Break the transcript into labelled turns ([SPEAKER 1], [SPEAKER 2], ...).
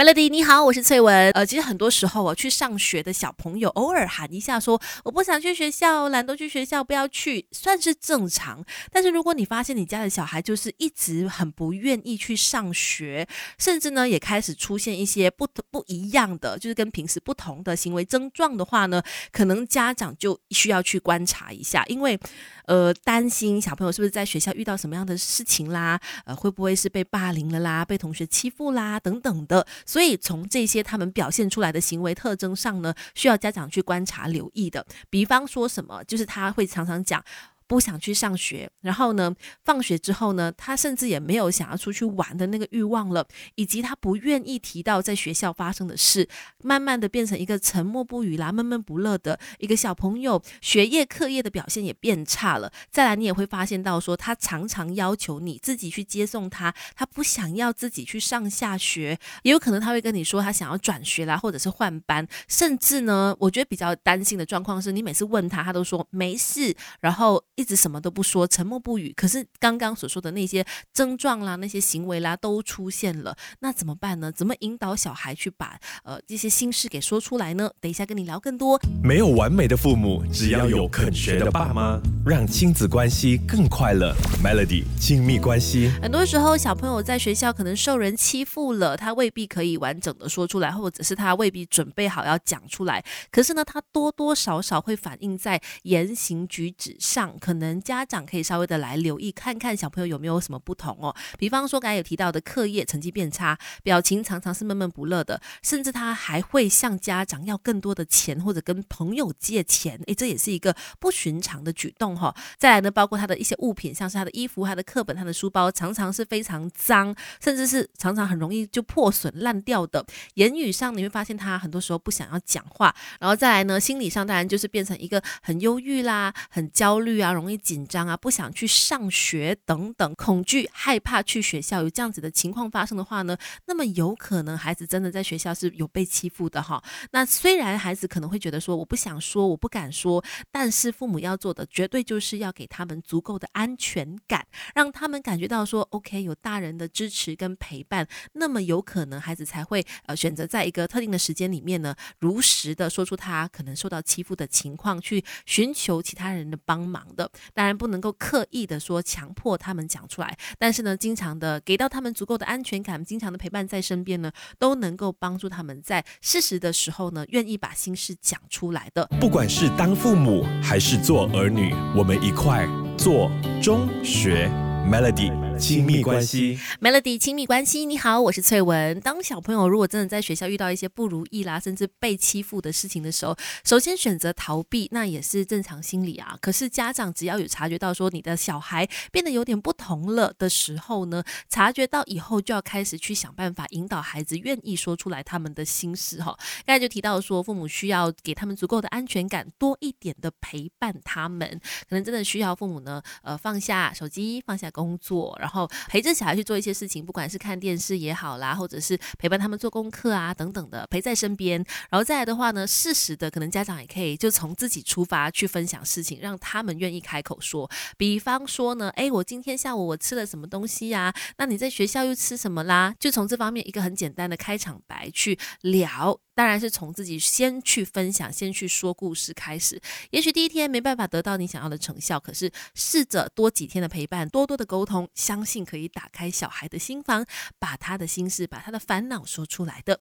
[SPEAKER 1] Melody，你好，我是翠文。呃，其实很多时候我去上学的小朋友，偶尔喊一下说我不想去学校，懒得去学校，不要去，算是正常。但是如果你发现你家的小孩就是一直很不愿意去上学，甚至呢也开始出现一些不不一样的，就是跟平时不同的行为症状的话呢，可能家长就需要去观察一下，因为呃担心小朋友是不是在学校遇到什么样的事情啦，呃会不会是被霸凌了啦，被同学欺负啦等等的。所以从这些他们表现出来的行为特征上呢，需要家长去观察留意的。比方说什么，就是他会常常讲。不想去上学，然后呢，放学之后呢，他甚至也没有想要出去玩的那个欲望了，以及他不愿意提到在学校发生的事，慢慢的变成一个沉默不语啦、闷闷不乐的一个小朋友，学业课业的表现也变差了。再来，你也会发现到说，他常常要求你自己去接送他，他不想要自己去上下学，也有可能他会跟你说他想要转学啦，或者是换班，甚至呢，我觉得比较担心的状况是你每次问他，他都说没事，然后。一直什么都不说，沉默不语。可是刚刚所说的那些症状啦、那些行为啦都出现了，那怎么办呢？怎么引导小孩去把呃这些心事给说出来呢？等一下跟你聊更多。
[SPEAKER 2] 没有完美的父母，只要有肯学的爸妈，让亲子关系更快乐。Melody 亲密关系。
[SPEAKER 1] 很多时候，小朋友在学校可能受人欺负了，他未必可以完整的说出来，或者是他未必准备好要讲出来。可是呢，他多多少少会反映在言行举止上。可可能家长可以稍微的来留意，看看小朋友有没有什么不同哦。比方说，刚才有提到的课业成绩变差，表情常常是闷闷不乐的，甚至他还会向家长要更多的钱，或者跟朋友借钱。诶，这也是一个不寻常的举动哈。再来呢，包括他的一些物品，像是他的衣服、他的课本、他的书包，常常是非常脏，甚至是常常很容易就破损烂掉的。言语上你会发现他很多时候不想要讲话，然后再来呢，心理上当然就是变成一个很忧郁啦、很焦虑啊。容易紧张啊，不想去上学等等，恐惧、害怕去学校，有这样子的情况发生的话呢，那么有可能孩子真的在学校是有被欺负的哈。那虽然孩子可能会觉得说我不想说，我不敢说，但是父母要做的绝对就是要给他们足够的安全感，让他们感觉到说 OK 有大人的支持跟陪伴，那么有可能孩子才会呃选择在一个特定的时间里面呢，如实的说出他可能受到欺负的情况，去寻求其他人的帮忙的。当然不能够刻意的说强迫他们讲出来，但是呢，经常的给到他们足够的安全感，经常的陪伴在身边呢，都能够帮助他们在适时的时候呢，愿意把心事讲出来的。
[SPEAKER 2] 不管是当父母还是做儿女，我们一块做中学。Melody 亲密关系
[SPEAKER 1] ，Melody 亲密关系，你好，我是翠文。当小朋友如果真的在学校遇到一些不如意啦，甚至被欺负的事情的时候，首先选择逃避，那也是正常心理啊。可是家长只要有察觉到说你的小孩变得有点不同了的时候呢，察觉到以后就要开始去想办法引导孩子愿意说出来他们的心事哈。刚才就提到说，父母需要给他们足够的安全感，多一点的陪伴他们，可能真的需要父母呢，呃，放下手机，放下。工作，然后然后陪着小孩去做一些事情，不管是看电视也好啦，或者是陪伴他们做功课啊等等的，陪在身边。然后再来的话呢，适时的可能家长也可以就从自己出发去分享事情，让他们愿意开口说。比方说呢，哎，我今天下午我吃了什么东西呀？那你在学校又吃什么啦？就从这方面一个很简单的开场白去聊。当然是从自己先去分享、先去说故事开始。也许第一天没办法得到你想要的成效，可是试着多几天的陪伴、多多的沟通，相信可以打开小孩的心房，把他的心事、把他的烦恼说出来的。